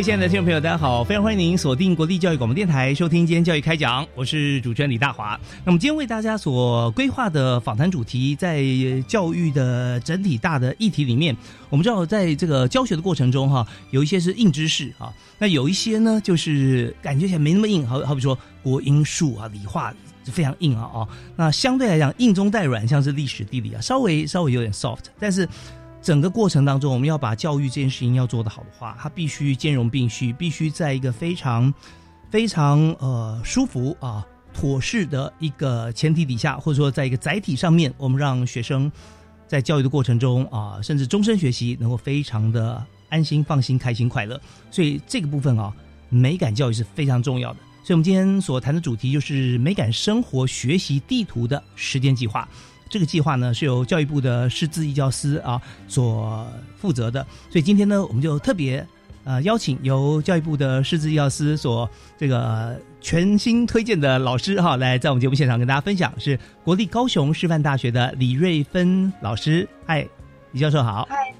位亲爱的听众朋友，大家好！非常欢迎您锁定国立教育广播电台，收听今天教育开讲，我是主持人李大华。那么今天为大家所规划的访谈主题，在教育的整体大的议题里面，我们知道在这个教学的过程中，哈，有一些是硬知识啊，那有一些呢，就是感觉起来没那么硬，好好比说国英数啊，理化非常硬啊啊。那相对来讲，硬中带软，像是历史地理啊，稍微稍微有点 soft，但是。整个过程当中，我们要把教育这件事情要做得好的话，它必须兼容并蓄，必须在一个非常、非常呃舒服啊妥适的一个前提底下，或者说在一个载体上面，我们让学生在教育的过程中啊，甚至终身学习能够非常的安心、放心、开心、快乐。所以这个部分啊，美感教育是非常重要的。所以我们今天所谈的主题就是美感生活学习地图的时间计划。这个计划呢是由教育部的师资义教司啊所负责的，所以今天呢我们就特别呃邀请由教育部的师资义教司所这个全新推荐的老师哈来在我们节目现场跟大家分享，是国立高雄师范大学的李瑞芬老师。嗨，李教授好。嗨，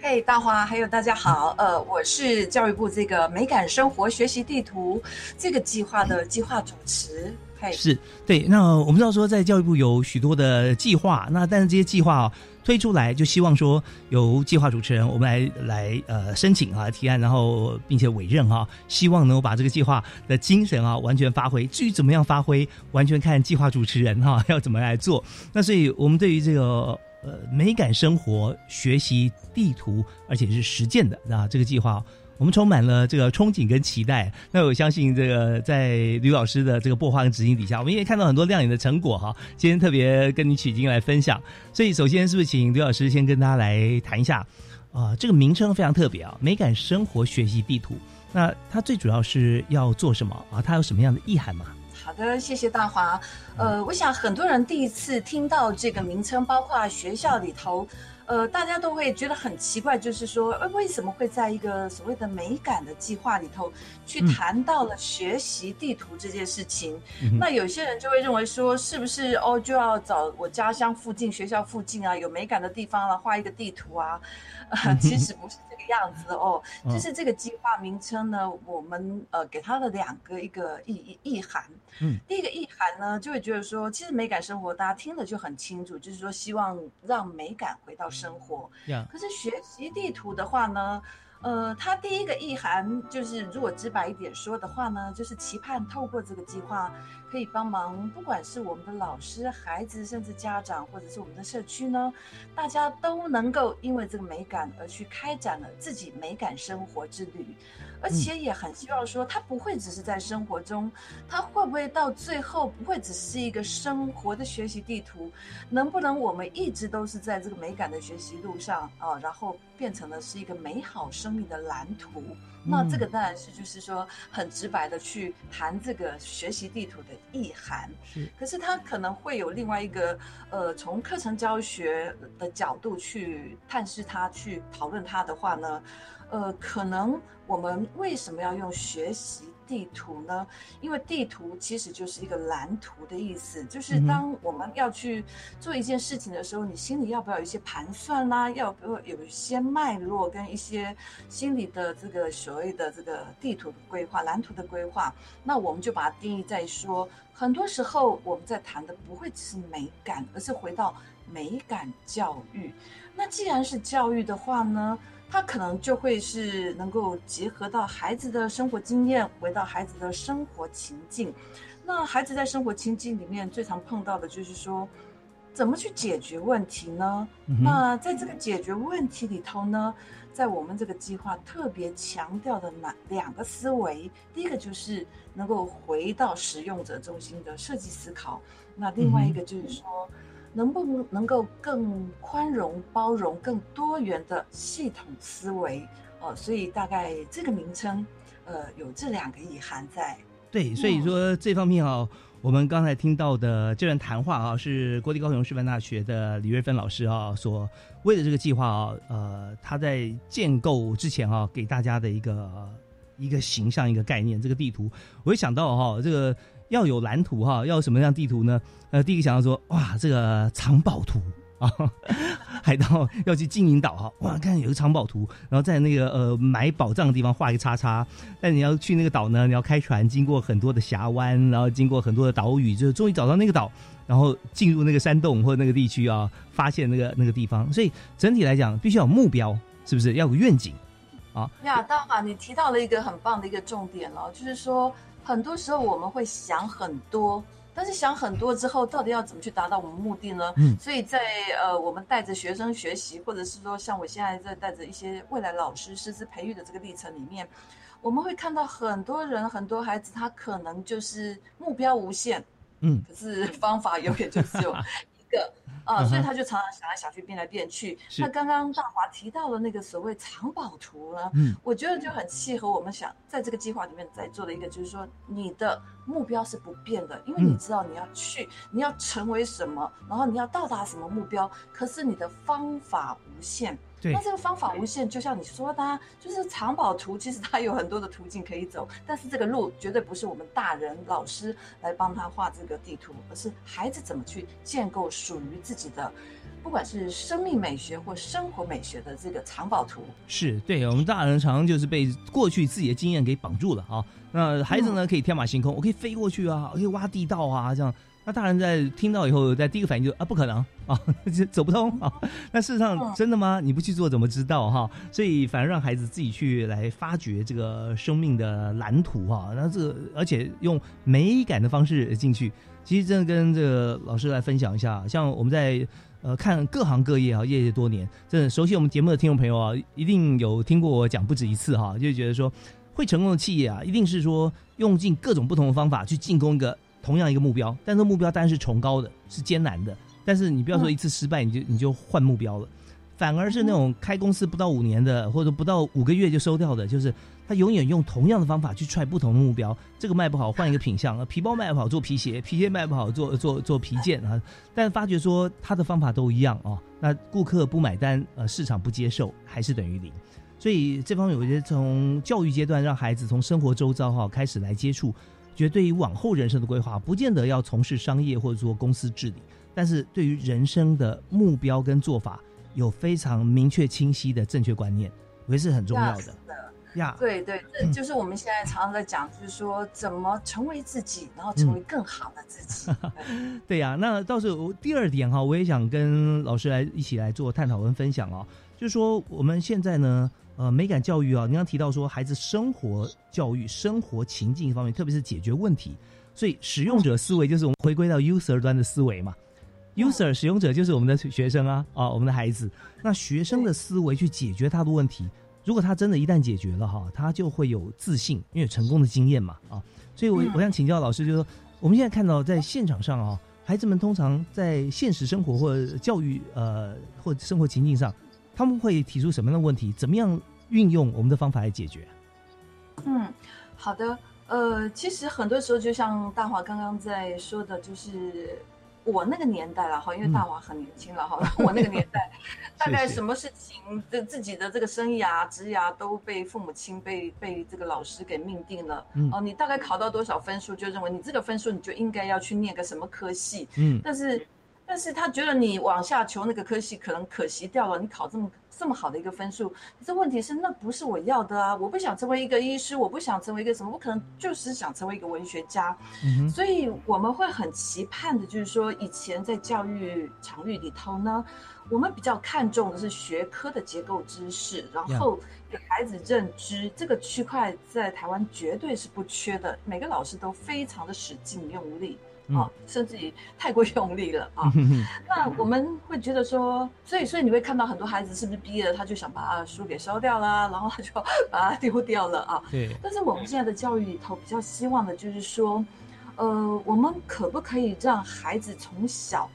嘿，大华，还有大家好。呃，我是教育部这个美感生活学习地图这个计划的计划主持。是对，那我们知道说，在教育部有许多的计划，那但是这些计划啊推出来，就希望说由计划主持人我们来来呃申请啊提案，然后并且委任哈，希望能够把这个计划的精神啊完全发挥。至于怎么样发挥，完全看计划主持人哈要怎么来做。那所以我们对于这个呃美感生活学习地图，而且是实践的啊这个计划。我们充满了这个憧憬跟期待，那我相信这个在吕老师的这个擘画跟执行底下，我们也看到很多亮眼的成果哈。今天特别跟你取经来分享，所以首先是不是请吕老师先跟大家来谈一下啊？这个名称非常特别啊，美感生活学习地图。那它最主要是要做什么啊？它有什么样的意涵吗？好的，谢谢大华。呃，我想很多人第一次听到这个名称，包括学校里头。呃，大家都会觉得很奇怪，就是说，呃，为什么会在一个所谓的美感的计划里头，去谈到了学习地图这件事情？那有些人就会认为说，是不是哦，就要找我家乡附近、学校附近啊，有美感的地方了，画一个地图啊？其实不是这个样子哦，就是这个计划名称呢，我们呃给它的两个一个意意意涵。嗯，第一个意涵呢，就会觉得说，其实美感生活大家听了就很清楚，就是说希望让美感回到生活。可是学习地图的话呢，呃，它第一个意涵就是，如果直白一点说的话呢，就是期盼透过这个计划。可以帮忙，不管是我们的老师、孩子，甚至家长，或者是我们的社区呢，大家都能够因为这个美感而去开展了自己美感生活之旅，而且也很希望说，它不会只是在生活中，它会不会到最后不会只是一个生活的学习地图？能不能我们一直都是在这个美感的学习路上啊，然后变成了是一个美好生命的蓝图？那这个当然是就是说很直白的去谈这个学习地图的意涵，是。可是它可能会有另外一个呃，从课程教学的角度去探视它，去讨论它的话呢，呃，可能我们为什么要用学习？地图呢？因为地图其实就是一个蓝图的意思，就是当我们要去做一件事情的时候，你心里要不要有一些盘算啦？要不要有一些脉络跟一些心理的这个所谓的这个地图的规划、蓝图的规划？那我们就把它定义在说，很多时候我们在谈的不会只是美感，而是回到美感教育。那既然是教育的话呢，它可能就会是能够结合到孩子的生活经验，回到孩子的生活情境。那孩子在生活情境里面最常碰到的就是说，怎么去解决问题呢？那在这个解决问题里头呢，在我们这个计划特别强调的哪两个思维？第一个就是能够回到使用者中心的设计思考，那另外一个就是说，能不能能够更宽容、包容、更多元的系统思维？哦，所以大概这个名称，呃，有这两个意涵在。对，所以说这方面啊，我们刚才听到的这段谈话啊，是国立高雄师范大学的李瑞芬老师啊，所为了这个计划啊，呃，他在建构之前啊，给大家的一个一个形象、一个概念，这个地图，我一想到哈，这个要有蓝图哈，要有什么样地图呢？呃，第一个想到说，哇，这个藏宝图。啊，海盗要去金银岛哈，哇，看有个藏宝图，然后在那个呃埋宝藏的地方画一个叉叉。但你要去那个岛呢，你要开船，经过很多的峡湾，然后经过很多的岛屿，就终于找到那个岛，然后进入那个山洞或者那个地区啊，发现那个那个地方。所以整体来讲，必须要有目标，是不是要有愿景啊？呀，大华，你提到了一个很棒的一个重点哦，就是说很多时候我们会想很多。但是想很多之后，到底要怎么去达到我们目的呢？嗯，所以在呃，我们带着学生学习，或者是说像我现在在带着一些未来老师师资培育的这个历程里面，我们会看到很多人、很多孩子，他可能就是目标无限，嗯，可是方法永远就只有一个。啊，所以他就常常想来想去，变来变去。那刚刚大华提到的那个所谓藏宝图呢？嗯，我觉得就很契合我们想在这个计划里面在做的一个，就是说你的目标是不变的，因为你知道你要去，你要成为什么，然后你要到达什么目标，可是你的方法无限。那这个方法无限，就像你说的，就是藏宝图，其实它有很多的途径可以走，但是这个路绝对不是我们大人老师来帮他画这个地图，而是孩子怎么去建构属于自己的，不管是生命美学或生活美学的这个藏宝图。是对，我们大人常常就是被过去自己的经验给绑住了啊。那孩子呢，可以天马行空，我可以飞过去啊，我可以挖地道啊，这样。那大人在听到以后，在第一个反应就啊，不可能啊，走不通啊。那事实上真的吗？你不去做怎么知道哈？所以反而让孩子自己去来发掘这个生命的蓝图哈。那这个而且用美感的方式进去，其实真的跟这个老师来分享一下。像我们在呃看各行各业啊，业界多年，真的熟悉我们节目的听众朋友啊，一定有听过我讲不止一次哈，就觉得说会成功的企业啊，一定是说用尽各种不同的方法去进攻一个。同样一个目标，但这目标当然是崇高的，是艰难的。但是你不要说一次失败，你就你就换目标了，反而是那种开公司不到五年的，或者不到五个月就收掉的，就是他永远用同样的方法去踹不同的目标。这个卖不好，换一个品相啊，皮包卖不好做皮鞋，皮鞋卖不好做做做皮件啊。但发觉说他的方法都一样啊，那顾客不买单，呃，市场不接受，还是等于零。所以这方面，我觉得从教育阶段让孩子从生活周遭哈开始来接触。觉得对于往后人生的规划，不见得要从事商业或者说公司治理，但是对于人生的目标跟做法，有非常明确清晰的正确观念，我觉得是很重要的。呀，对对，这就是我们现在常常在讲，就是说怎么成为自己，然后成为更好的自己。对呀，那到时候第二点哈，我也想跟老师来一起来做探讨跟分享哦，就是说我们现在呢。呃，美感教育啊，您刚提到说孩子生活教育、生活情境方面，特别是解决问题，所以使用者思维就是我们回归到 user 端的思维嘛。user 使用者就是我们的学生啊，啊，我们的孩子。那学生的思维去解决他的问题，如果他真的一旦解决了哈，他就会有自信，因为成功的经验嘛啊。所以我我想请教老师，就是说我们现在看到在现场上啊，孩子们通常在现实生活或教育呃或生活情境上。他们会提出什么样的问题？怎么样运用我们的方法来解决？嗯，好的。呃，其实很多时候，就像大华刚刚在说的，就是我那个年代了哈，因为大娃很年轻了哈，我那个年代，大概什么事情的自己的这个生涯、职涯都被父母亲、被被这个老师给命定了。哦，你大概考到多少分数，就认为你这个分数你就应该要去念个什么科系。嗯，但是。但是他觉得你往下求那个科系可能可惜掉了，你考这么这么好的一个分数，可是问题是那不是我要的啊！我不想成为一个医师，我不想成为一个什么，我可能就是想成为一个文学家。嗯所以我们会很期盼的，就是说以前在教育场域里头呢，我们比较看重的是学科的结构知识，然后给孩子认知这个区块在台湾绝对是不缺的，每个老师都非常的使劲用力。嗯啊，甚至于太过用力了啊！那我们会觉得说，所以所以你会看到很多孩子是不是毕业了，他就想把书给烧掉啦，然后他就把它丢掉了啊。对，但是我们现在的教育里头比较希望的就是说，呃，我们可不可以让孩子从小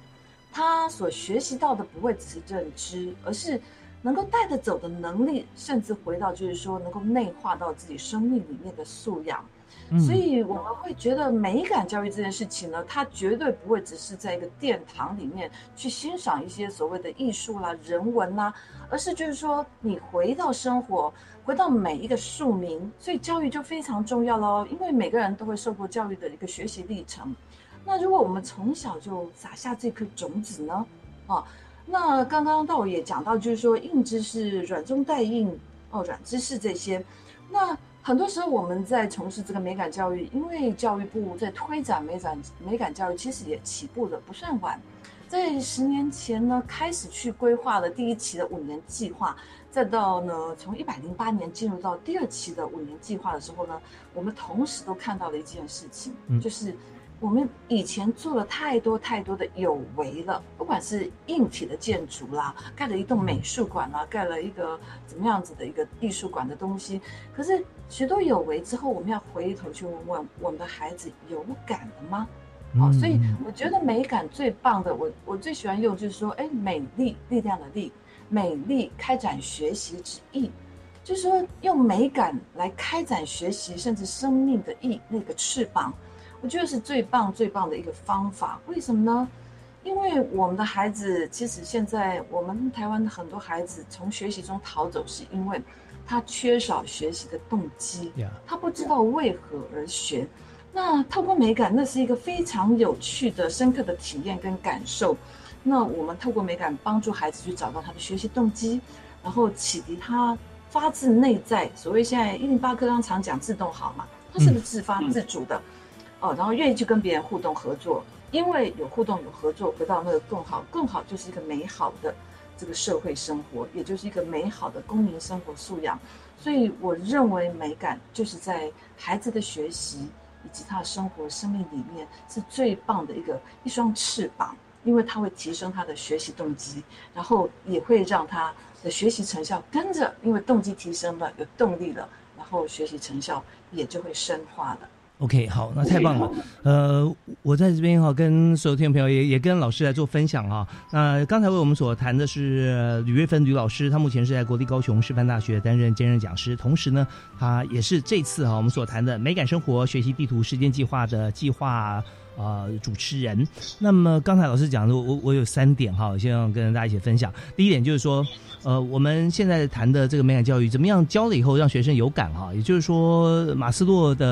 他所学习到的不会只是认知，而是能够带得走的能力，甚至回到就是说能够内化到自己生命里面的素养。所以我们会觉得美感教育这件事情呢，它绝对不会只是在一个殿堂里面去欣赏一些所谓的艺术啦、人文啦，而是就是说你回到生活，回到每一个庶民，所以教育就非常重要喽。因为每个人都会受过教育的一个学习历程。那如果我们从小就撒下这颗种子呢，啊，那刚刚道也讲到，就是说硬知识、软中带硬哦，软知识这些，那。很多时候我们在从事这个美感教育，因为教育部在推展美感美感教育，其实也起步的不算晚，在十年前呢开始去规划了第一期的五年计划，再到呢从一百零八年进入到第二期的五年计划的时候呢，我们同时都看到了一件事情，嗯。就是我们以前做了太多太多的有为了，不管是硬体的建筑啦，盖了一栋美术馆啦，盖了一个怎么样子的一个艺术馆的东西，可是许多有为之后，我们要回头去问问我们的孩子有感了吗？好、嗯所以我觉得美感最棒的，我我最喜欢用就是说，哎，美丽力量的力，美丽开展学习之意，就是说用美感来开展学习，甚至生命的意那个翅膀，我觉得是最棒最棒的一个方法。为什么呢？因为我们的孩子，其实现在我们台湾的很多孩子从学习中逃走，是因为他缺少学习的动机。他不知道为何而学。那透过美感，那是一个非常有趣的、深刻的体验跟感受。那我们透过美感帮助孩子去找到他的学习动机，然后启迪他发自内在。所谓现在一零八课纲常讲自动好嘛，他是不是自发自主的？哦，然后愿意去跟别人互动合作，因为有互动有合作，回到那个更好，更好就是一个美好的这个社会生活，也就是一个美好的公民生活素养。所以我认为美感就是在孩子的学习以及他的生活生命里面是最棒的一个一双翅膀，因为它会提升他的学习动机，然后也会让他的学习成效跟着，因为动机提升了，有动力了，然后学习成效也就会深化了。OK，好，那太棒了。呃，我在这边哈、跟所有听众朋友也也跟老师来做分享哈、那刚才为我们所谈的是呃吕瑞芬吕老师，他目前是在国立高雄师范大学担任兼任讲师，同时呢，他也是这次哈、我们所谈的美感生活学习地图实践计划的计划。呃，主持人。那么刚才老师讲的，我我有三点哈，我希望跟大家一起分享。第一点就是说，呃，我们现在谈的这个美感教育，怎么样教了以后让学生有感哈？也就是说，马斯洛的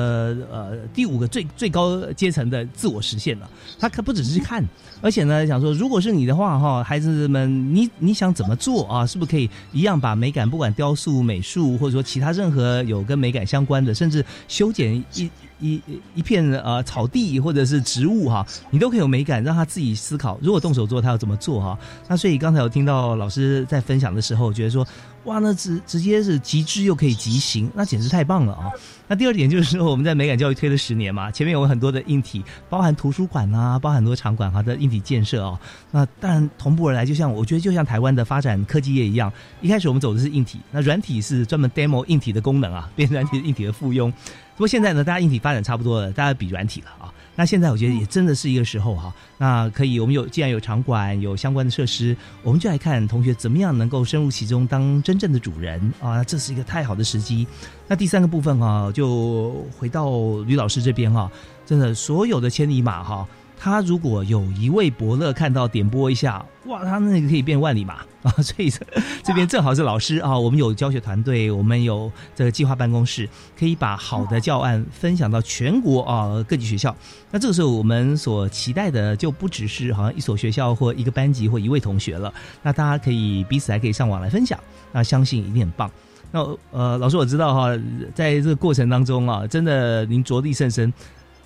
呃第五个最最高阶层的自我实现了。他可不只是看，而且呢，想说，如果是你的话哈，孩子们，你你想怎么做啊？是不是可以一样把美感，不管雕塑、美术，或者说其他任何有跟美感相关的，甚至修剪一一一片呃草地或者是植物哈，你都可以有美感，让他自己思考。如果动手做，他要怎么做哈？那所以刚才我听到老师在分享的时候，觉得说，哇，那直直接是极致又可以极行，那简直太棒了啊！那第二点就是说，我们在美感教育推了十年嘛，前面有很多的硬体，包含图书馆啊，包含很多场馆哈的硬体建设哦。那当然同步而来，就像我觉得就像台湾的发展科技业一样，一开始我们走的是硬体，那软体是专门 demo 硬体的功能啊，变软体硬体的附庸。不过现在呢，大家硬体发展差不多了，大家比软体了啊。那现在我觉得也真的是一个时候哈，那可以我们有既然有场馆有相关的设施，我们就来看同学怎么样能够深入其中当真正的主人啊，这是一个太好的时机。那第三个部分哈，就回到吕老师这边哈，真的所有的千里马哈。他如果有一位伯乐看到点播一下，哇，他那个可以变万里马 啊！所以这这边正好是老师啊，我们有教学团队，我们有这个计划办公室，可以把好的教案分享到全国啊各级学校。那这个时候我们所期待的就不只是好像一所学校或一个班级或一位同学了，那大家可以彼此还可以上网来分享，那相信一定很棒。那呃，老师我知道哈，在这个过程当中啊，真的您着力甚深。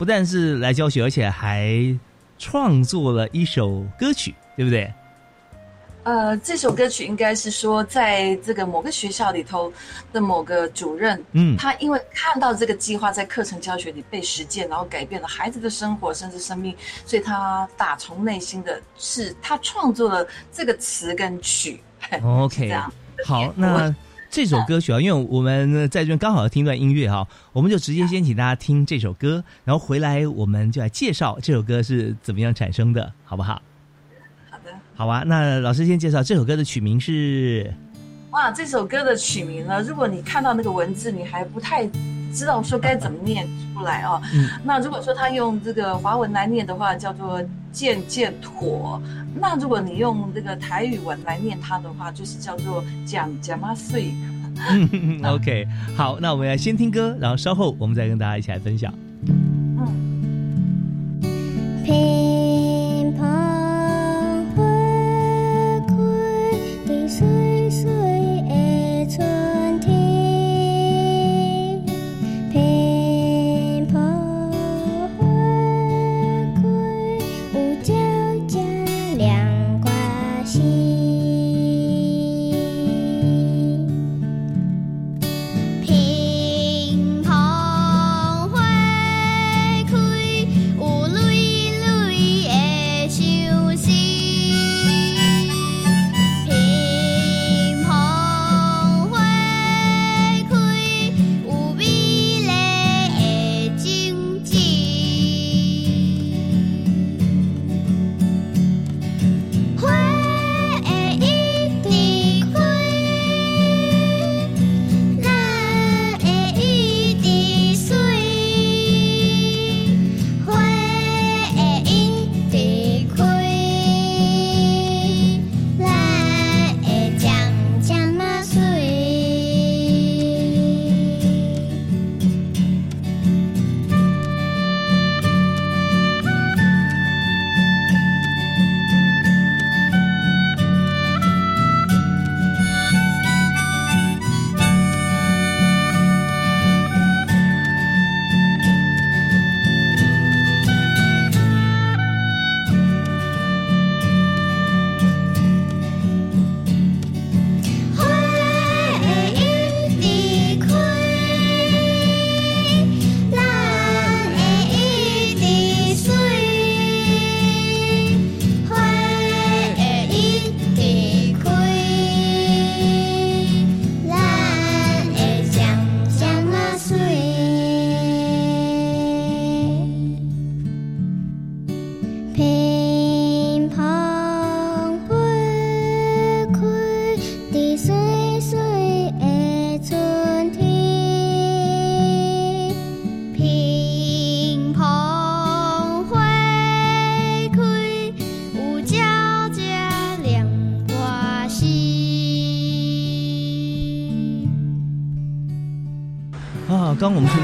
不但是来教学，而且还创作了一首歌曲，对不对？呃，这首歌曲应该是说，在这个某个学校里头的某个主任，嗯，他因为看到这个计划在课程教学里被实践，然后改变了孩子的生活甚至生命，所以他打从内心的是他创作了这个词跟曲。OK，这样好，那。这首歌曲啊，因为我们在这边刚好要听段音乐哈，我们就直接先请大家听这首歌，然后回来我们就来介绍这首歌是怎么样产生的，好不好？好的，好啊。那老师先介绍这首歌的曲名是。哇，这首歌的曲名呢？如果你看到那个文字，你还不太知道说该怎么念出来哦。那如果说他用这个华文来念的话，叫做“渐渐妥”。那如果你用这个台语文来念它的话，就是叫做“讲讲嘛碎”。OK，好，那我们要先听歌，然后稍后我们再跟大家一起来分享。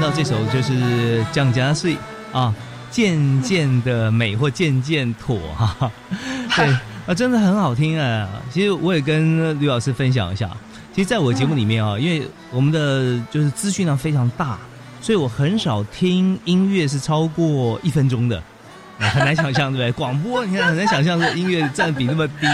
到这首就是《降家岁》啊，渐渐的美或渐渐妥哈，对啊，真的很好听啊。其实我也跟吕老师分享一下，其实在我节目里面啊，因为我们的就是资讯量非常大，所以我很少听音乐是超过一分钟的。很难想象，对不对？广播你看很难想象，这音乐占比那么低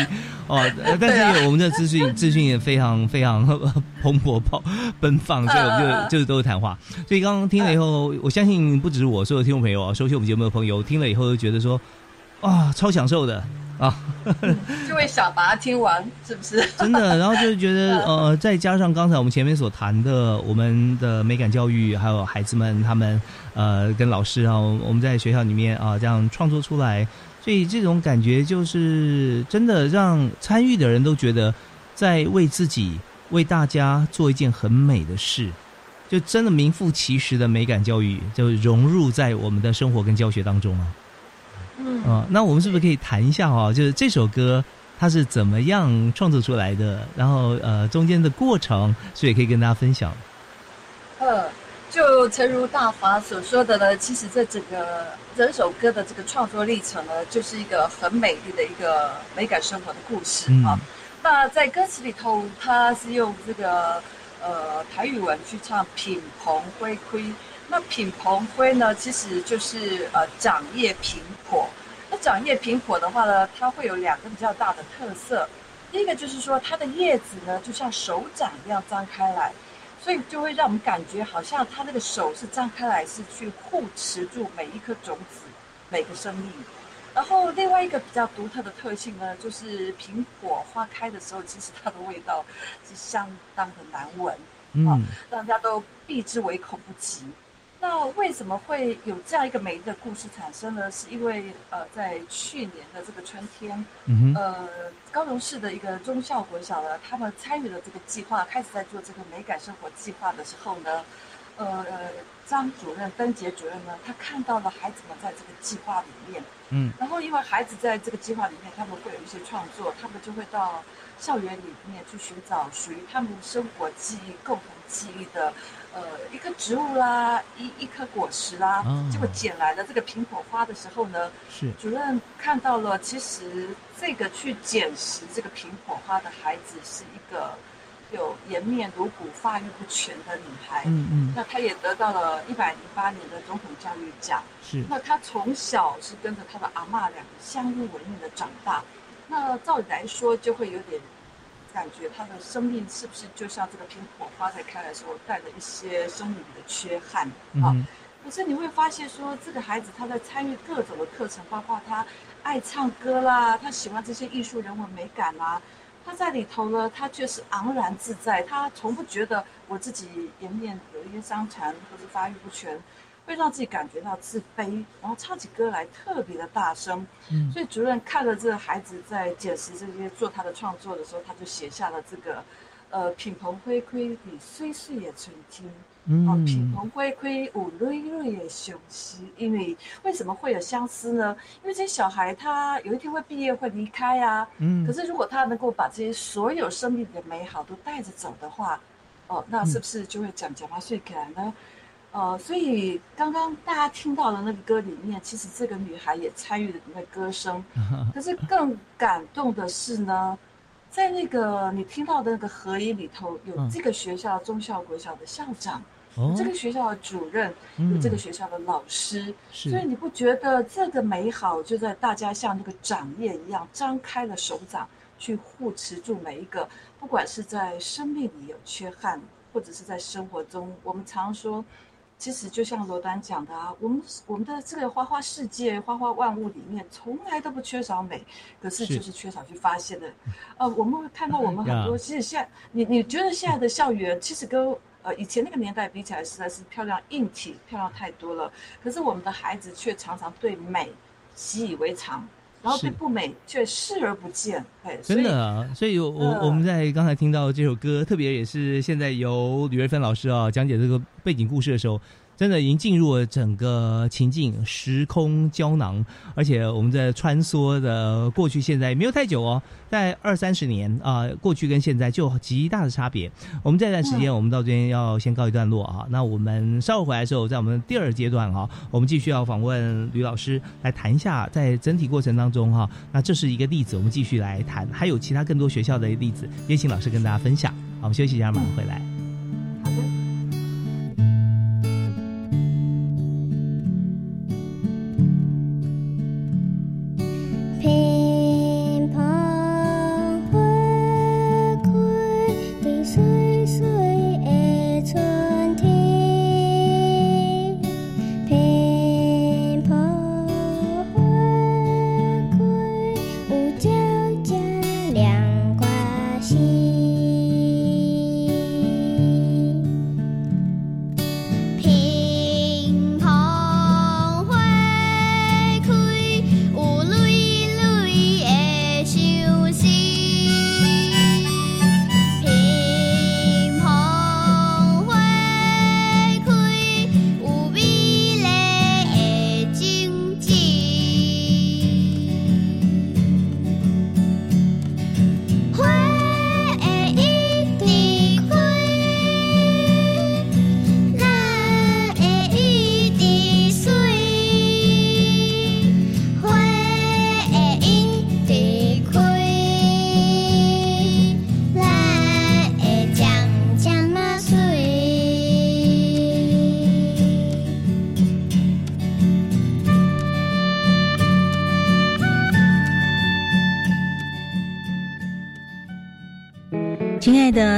哦。但是我们的资讯资讯也非常非常 蓬勃、爆奔放，所以我们就就是都是谈话。所以刚刚听了以后，我相信不止我，所有听众朋友啊，收听我们节目的朋友听了以后都觉得说，啊，超享受的。啊，就会想把它听完，是不是？真的，然后就是觉得，呃，再加上刚才我们前面所谈的，我们的美感教育，还有孩子们他们，呃，跟老师啊，我们在学校里面啊，这样创作出来，所以这种感觉就是真的让参与的人都觉得在为自己、为大家做一件很美的事，就真的名副其实的美感教育就融入在我们的生活跟教学当中啊。嗯啊、那我们是不是可以谈一下哈？就是这首歌它是怎么样创作出来的？然后呃，中间的过程，所以可以跟大家分享。呃，就诚如大华所说的呢，其实这整个整首歌的这个创作历程呢，就是一个很美丽的一个美感生活的故事嗯啊。那在歌词里头，它是用这个呃台语文去唱“品蓬灰灰”。那品蓬灰呢，其实就是呃长叶平果。那长叶平果的话呢，它会有两个比较大的特色。第一个就是说，它的叶子呢，就像手掌一样张开来。所以就会让我们感觉好像他那个手是张开来，是去护持住每一颗种子、每个生命。然后另外一个比较独特的特性呢，就是苹果花开的时候，其实它的味道是相当的难闻，嗯大家都避之唯恐不及。那为什么会有这样一个美丽的故事产生呢？是因为呃，在去年的这个春天，嗯，呃，高雄市的一个中校国小呢，他们参与了这个计划，开始在做这个美感生活计划的时候呢，呃，张主任、登杰主任呢，他看到了孩子们在这个计划里面，嗯，然后因为孩子在这个计划里面，他们会有一些创作，他们就会到校园里面去寻找属于他们生活记忆、共同记忆的，呃，一棵植物啦，一一颗果实啦，哦结果捡来的这个苹果花的时候呢，是主任看到了，其实这个去捡拾这个苹果花的孩子是一个有颜面颅骨、发育不全的女孩。嗯嗯那她也得到了一百零八年的总统教育奖。是那她从小是跟着她的阿妈两个相依为命的长大。那照理来说，就会有点感觉他的生命是不是就像这个苹果花在开的时候带了一些生理的缺憾啊？嗯可是你会发现说，这个孩子他在参与各种的课程，包括他爱唱歌啦，他喜欢这些艺术人文美感啦，他在里头呢，他却是昂然自在，他从不觉得我自己颜面有一些伤残或者发育不全，会让自己感觉到自卑，然后唱起歌来特别的大声。嗯所以主任看了这个孩子在捡拾这些做他的创作的时候，他就写下了这个，呃，品蓬灰灰比岁岁的春天。哦，品嗯蓬灰灰有蕊蕊的相思，因为为什么会有相思呢？因为这些小孩他有一天会毕业会离开啊。嗯可是如果他能够把这些所有生命的美好都带着走的话，哦，那是不是就会讲讲话睡起来呢？呃，所以刚刚大家听到的那个歌里面，其实这个女孩也参与了那个歌声。可是更感动的是呢，在那个你听到的那个合音里头，有嗯这个学校中校国小的校长。这个学校的主任，嗯有这个学校的老师，是所以你不觉得这个美好就在大家像那个掌叶一样张开了手掌，去护持住每一个，不管是在生命里有缺憾，或者是在生活中，我们常说，其实就像罗丹讲的啊，我们我们的这个花花世界、花花万物里面，从来都不缺少美，可是是就是缺少去发现的。呃，我们会看到我们很多，其实现在你你觉得现在的校园其实跟呃以前那个年代比起来，实在是漂亮硬体漂亮太多了。可是我们的孩子却常常对美习以为常，然后对不美却视而不见。哎，真的啊，所以我我呃我们在刚才听到这首歌，特别也是现在由吕瑞芬老师啊讲解这个背景故事的时候，真的已经进入了整个情境，时空胶囊，而且我们在穿梭的过去、现在没有太久哦，在二三十年啊、过去跟现在就极大的差别。我们这段时间，我们到这边要先告一段落啊。那我们稍后回来的时候，在我们第二阶段哈、我们继续要访问吕老师来谈一下，在整体过程当中哈、那这是一个例子，我们继续来谈，还有其他更多学校的例子，也请老师跟大家分享。好，我们休息一下，马上回来。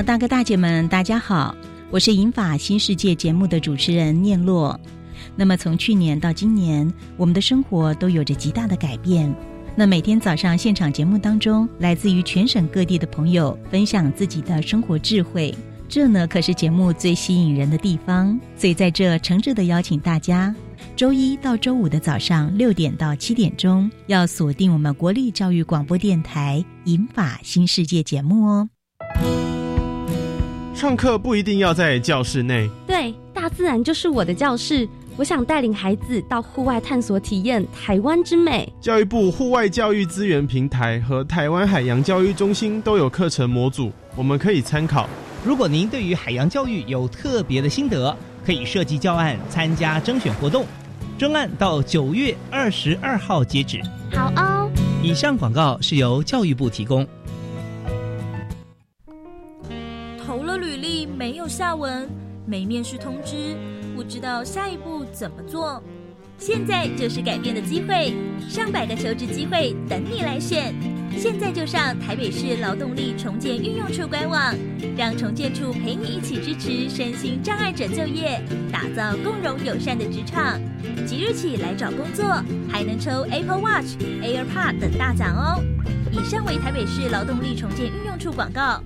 大哥大姐们，大家好，我是银法新世界节目的主持人念洛。那么从去年到今年，我们的生活都有着极大的改变。那每天早上现场节目当中，来自于全省各地的朋友分享自己的生活智慧，这呢可是节目最吸引人的地方。所以在这诚挚的邀请大家，周一到周五的早上六点到七点钟，要锁定我们国立教育广播电台《银法新世界》节目哦。上课不一定要在教室内，对，大自然就是我的教室。我想带领孩子到户外探索，体验台湾之美。教育部户外教育资源平台和台湾海洋教育中心都有课程模组，我们可以参考。如果您对于海洋教育有特别的心得，可以设计教案参加征选活动。征案到九月二十二号截止。好哦。以上广告是由教育部提供。下文，没面试通知。不知道下一步怎么做，现在就是改变的机会，上百个求职机会等你来选。现在就上台北市劳动力重建运用处官网，让重建处陪你一起支持身心障碍者就业，打造共融友善的职场。即日起来找工作，还能抽 Apple Watch、AirPod 等大奖哦。以上为台北市劳动力重建运用处广告。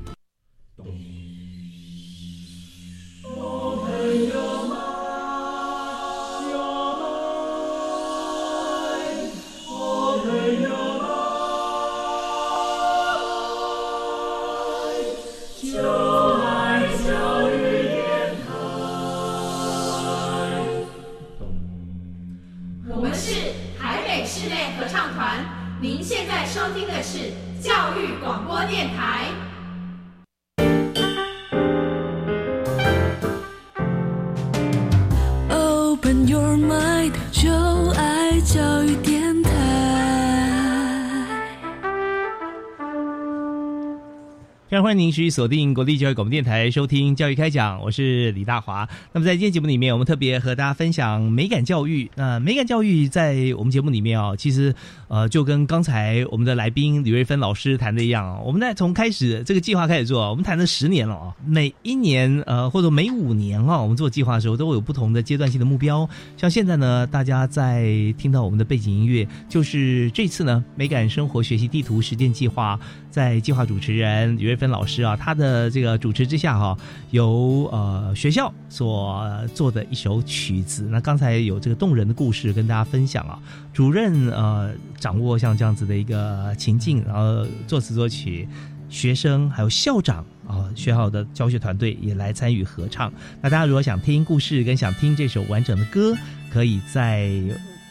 欢迎您持续锁定国立教育广播电台收听教育开讲，我是李大华。那么在今天节目里面，我们特别和大家分享美感教育。那美感教育在我们节目里面啊，其实呃就跟刚才我们的来宾李瑞芬老师谈的一样，我们在从开始这个计划开始做，我们谈了十年了啊。每一年呃或者每五年啊，我们做计划的时候都会有不同的阶段性的目标。像现在呢，大家在听到我们的背景音乐，就是这次呢美感生活学习地图实践计划。在计划主持人李瑞芬老师啊，他的这个主持之下哈，由呃学校所做的一首曲子。那刚才有这个动人的故事跟大家分享啊，主任呃掌握像这样子的一个情境，然后作词作曲，学生还有校长啊，学校的教学团队也来参与合唱。那大家如果想听故事跟想听这首完整的歌，可以在。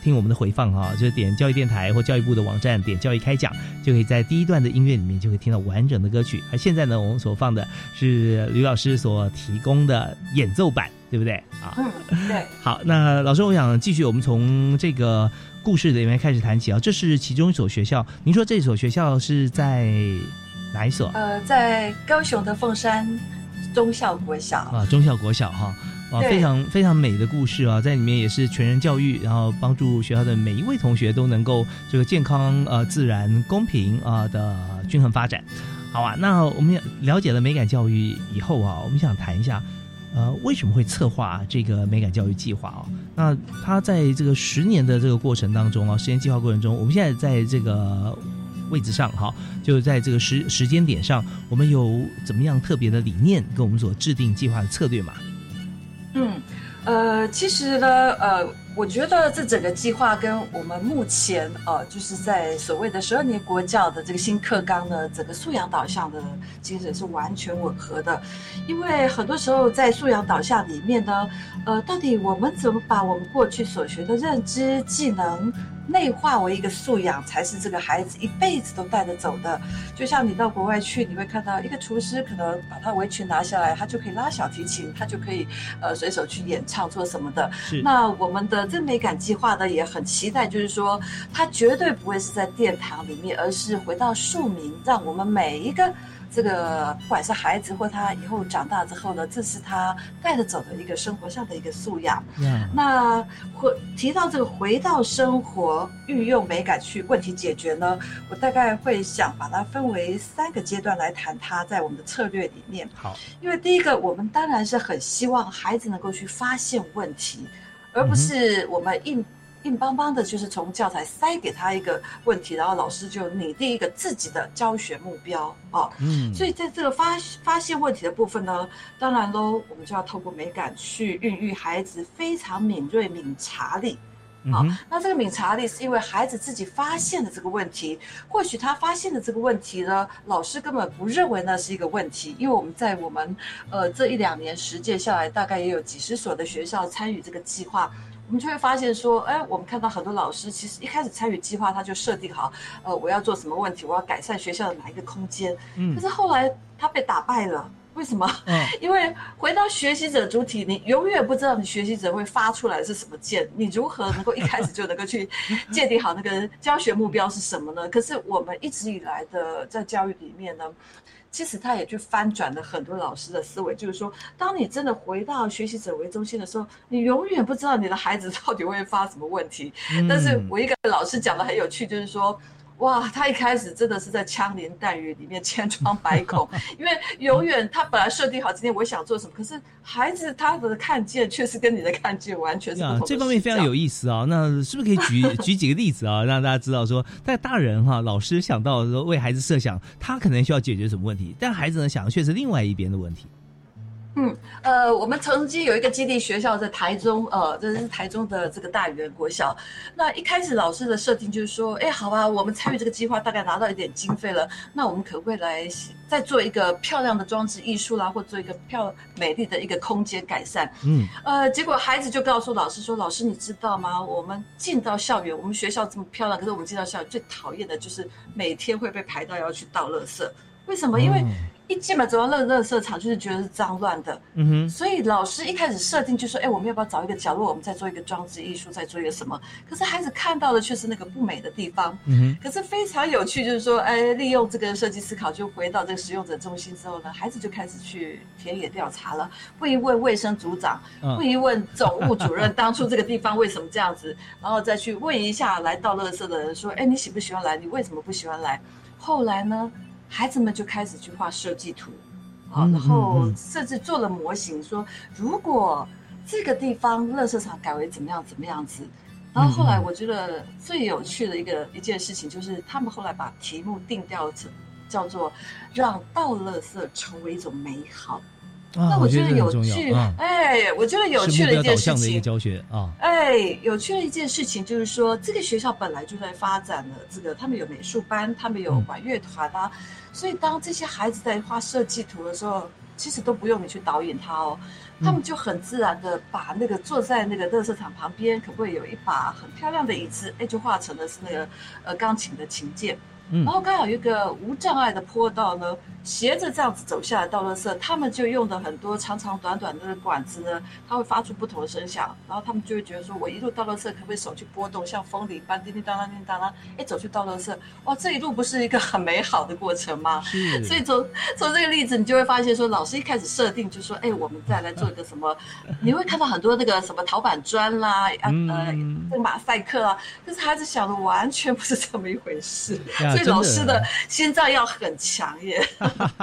听我们的回放哈，就是点教育电台或教育部的网站，点教育开讲，就可以在第一段的音乐里面就可以听到完整的歌曲。而现在呢，我们所放的是吕老师所提供的演奏版，对不对？啊，嗯，对。好，那老师，我想继续，我们从这个故事里面开始谈起啊。这是其中一所学校，您说这所学校是在哪一所？呃，在高雄的凤山中校国小啊，中校国小哈。啊，非常非常美的故事啊，在里面也是全人教育，然后帮助学校的每一位同学都能够这个健康、呃自然、公平啊的均衡发展。好啊，那我们了解了美感教育以后啊，我们想谈一下，呃，为什么会策划这个美感教育计划啊？那它在这个十年的这个过程当中啊，十年计划过程中，我们现在在这个位置上哈，就在这个时时间点上，我们有怎么样特别的理念跟我们所制定计划的策略嘛？嗯，呃，其实呢，呃，我觉得这整个计划跟我们目前呃，就是在所谓的十二年国教的这个新课纲的，整个素养导向的精神是完全吻合的。因为很多时候在素养导向里面呢，呃，到底我们怎么把我们过去所学的认知技能？内化为一个素养，才是这个孩子一辈子都带着走的。就像你到国外去，你会看到一个厨师，可能把他围裙拿下来，他就可以拉小提琴，他就可以呃随手去演唱做什么的。那我们的真美感计划呢，也很期待，就是说，它绝对不会是在殿堂里面，而是回到庶民，让我们每一个。这个不管是孩子或他以后长大之后呢，这是他带着走的一个生活上的一个素养。呀那回提到这个回到生活，运用美感去问题解决呢，我大概会想把它分为三个阶段来谈它在我们的策略里面。好，因为第一个，我们当然是很希望孩子能够去发现问题，而不是我们硬硬邦邦的，就是从教材塞给他一个问题，然后老师就拟定一个自己的教学目标哦。嗯，所以在这个发发现问题的部分呢，当然喽，我们就要透过美感去孕育孩子非常敏锐敏察力。好、嗯哼那这个敏察力是因为孩子自己发现的这个问题，或许他发现的这个问题呢，老师根本不认为那是一个问题，因为我们在我们呃这一两年实践下来，大概也有几十所的学校参与这个计划。我们就会发现说，哎，我们看到很多老师其实一开始参与计划，他就设定好，呃，我要做什么问题，我要改善学校的哪一个空间。嗯可是后来他被打败了，为什么？嗯 因为回到学习者主体，你永远不知道你学习者会发出来是什么键，你如何能够一开始就能够去 界定好那个教学目标是什么呢？可是我们一直以来的在教育里面呢，其实他也去翻转了很多老师的思维，就是说，当你真的回到学习者为中心的时候，你永远不知道你的孩子到底会发什么问题。嗯但是我一个老师讲的很有趣，就是说。哇，他一开始真的是在枪林弹雨里面千疮百孔，因为永远他本来设定好今天我想做什么，可是孩子他的看见却是跟你的看见完全是这方面非常有意意思啊。那是不是可以举 举几个例子啊，让大家知道说，在大人哈、老师想到说为孩子设想，他可能需要解决什么问题，但孩子呢想的却是另外一边的问题。嗯，呃，我们曾经有一个基地学校在台中，呃，这是台中的这个大园国小。那一开始老师的设定就是说，哎，好吧，我们参与这个计划，大概拿到一点经费了，那我们可不可以来再做一个漂亮的装置艺术啦，或做一个漂美丽的一个空间改善？嗯，呃，结果孩子就告诉老师说：“老师，你知道吗？我们进到校园，我们学校这么漂亮，可是我们进到校园最讨厌的就是每天会被排到要去倒垃圾。为什么？因为哦一进门走到垃垃圾场，就是觉得是脏乱的。嗯哼，所以老师一开始设定就说：“哎，我们要不要找一个角落，我们再做一个装置艺术，再做一个什么？”可是孩子看到的却是那个不美的地方。嗯可是非常有趣，就是说，哎，利用这个设计思考，就回到这个使用者中心之后呢，孩子就开始去田野调查了，不一问卫生组长，嗯问一问总务主任，当初这个地方为什么这样子，然后再去问一下来到垃圾的人说，哎，你喜不喜欢来？你为什么不喜欢来？后来呢，孩子们就开始去画设计图，好，嗯然后甚至做了模型，说如果这个地方乐色场改为怎么样怎么样子。然后后来我觉得最有趣的一个一件事情，就是他们后来把题目定调成叫做“让倒垃圾成为一种美好”。啊，那我觉觉得有趣啊，，哎，我觉得有趣的一件事情。的一个教学啊。哎，有趣的一件事情就是说，这个学校本来就在发展的这个，他们有美术班，他们有嗯管乐团啊，所以当这些孩子在画设计图的时候，其实都不用你去导演他哦，他们就很自然的把那个坐在那个乐色场旁边，可不可以有一把很漂亮的椅子，哎，就画成了是那个呃钢琴的琴键。嗯。然后刚好有一个无障碍的坡道呢，斜着这样子走下来到垃圾，他们就用的很多长长短短的管子呢，它会发出不同的声响，然后他们就会觉得说，我一路到垃圾，可不可以手去拨动，像风铃般叮叮当当叮叮当当，哎，走去到垃圾，哇，这一路不是一个很美好的过程吗？是，所以从从这个例子，你就会发现说，老师一开始设定就说，哎，我们再来做一个什么，你会看到很多那个什么陶板砖啦，啊呃，嗯这个马赛克啊，可是孩子想的完全不是这么一回事，呀老师的的心脏要很强耶。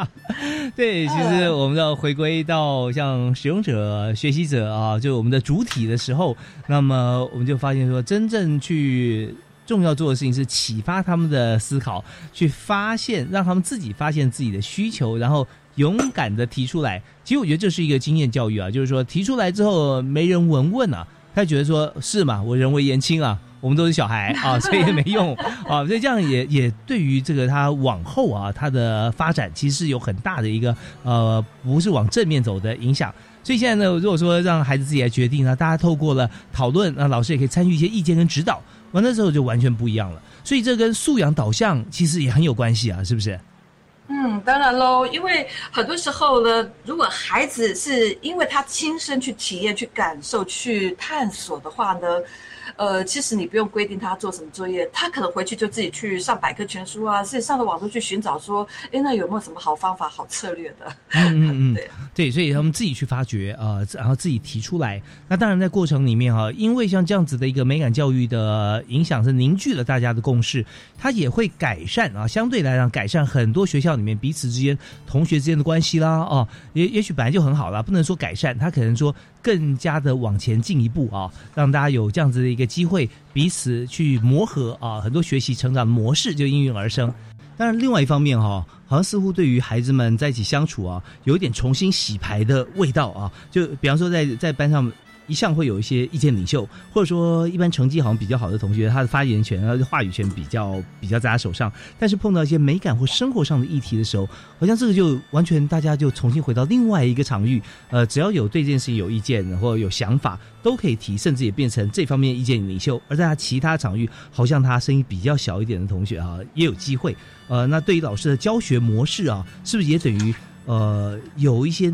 对，其实我们要回归到像使用者、学习者啊，就我们的主体的时候，那么我们就发现说，真正去重要做的事情是启发他们的思考，去发现，让他们自己发现自己的需求，然后勇敢的提出来。其实我觉得这是一个经验教育啊，就是说提出来之后没人闻问啊，他觉得说是嘛，我人微言轻啊。我们都是小孩 啊，所以也没用啊，所以这样也也对于这个他往后啊，他的发展其实是有很大的一个呃，不是往正面走的影响。所以现在呢，如果说让孩子自己来决定呢，大家透过了讨论，那老师也可以参与一些意见跟指导，完了之后就完全不一样了。所以这跟素养导向其实也很有关系啊，是不是？嗯，当然喽，因为很多时候呢，如果孩子是因为他亲身去体验、去感受、去探索的话呢，呃，其实你不用规定他做什么作业，他可能回去就自己去上百科全书啊，自己上了网络去寻找说，哎，那有没有什么好方法、好策略的？嗯嗯 嗯，对对，所以他们自己去发掘啊、呃，然后自己提出来。那当然在过程里面哈、因为像这样子的一个美感教育的影响是凝聚了大家的共识，它也会改善啊，相对来讲改善很多学校里面彼此之间同学之间的关系啦哦，也也许本来就很好啦，不能说改善，它可能说更加的往前进一步啊，让大家有这样子的一个机会彼此去磨合啊，很多学习成长模式就应运而生。当然，另外一方面哈、好像似乎对于孩子们在一起相处啊，有一点重新洗牌的味道啊。就比方说在，在班上一向会有一些意见领袖，或者说一般成绩好像比较好的同学，他的发言权、他的话语权比较比较在他手上。但是碰到一些美感或生活上的议题的时候，好像这个就完全大家就重新回到另外一个场域。呃，只要有对这件事情有意见或者有想法，都可以提，甚至也变成这方面意见领袖。而在他其他场域，好像他声音比较小一点的同学啊，也有机会。呃，那对于老师的教学模式啊，是不是也等于呃有一些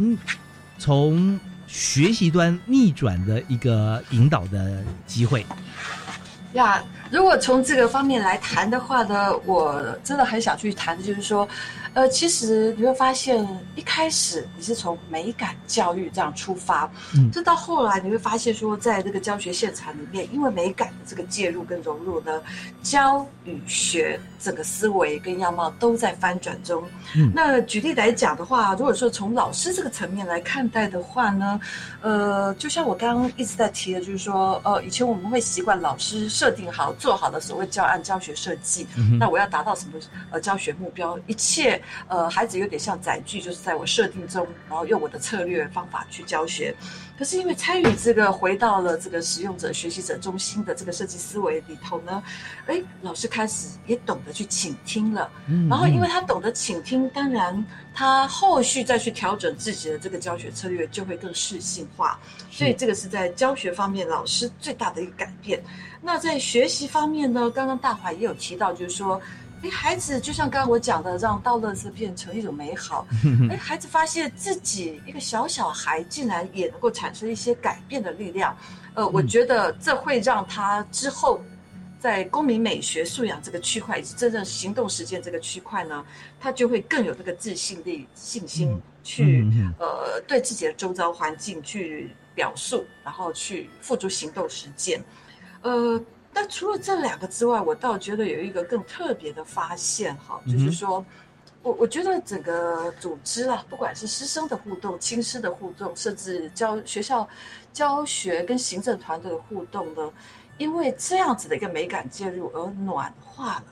从学习端逆转的一个引导的机会？呀，如果从这个方面来谈的话呢，我真的很想去谈的就是说，呃，其实你会发现，一开始你是从美感教育这样出发，嗯这到后来你会发现说，在这个教学现场里面，因为美感的这个介入跟融入呢，教与学整个思维跟样貌都在翻转中。嗯那举例来讲的话，如果说从老师这个层面来看待的话呢，呃，就像我刚刚一直在提的，就是说，呃，以前我们会习惯老师设定好、做好的所谓教案、教学设计，嗯那我要达到什么呃教学目标，一切呃孩子有点像载具，就是在我设定中，然后用我的策略方法去教学。可是因为参与这个回到了这个使用者、学习者中心的这个设计思维里头呢，哎，老师开始也懂得去倾听了。嗯然后因为他懂得倾听，当然他后续再去调整自己的这个教学策略就会更适性化。所以这个是在教学方面老师最大的一个改变。那在学习方面呢，刚刚大华也有提到，就是说。哎，孩子就像刚刚我讲的，让倒垃圾变成一种美好。哎，孩子发现自己一个小小孩竟然也能够产生一些改变的力量。呃，我觉得这会让他之后在公民美学素养这个区块以及真正行动实践这个区块呢，他就会更有这个自信力、信心去、呃对自己的周遭环境去表述，然后去付诸行动实践。呃，但除了这两个之外，我倒觉得有一个更特别的发现哈，就是说。我我觉得整个组织啊，不管是师生的互动、亲师的互动，甚至教学校教学跟行政团队的互动呢，因为这样子的一个美感介入而暖化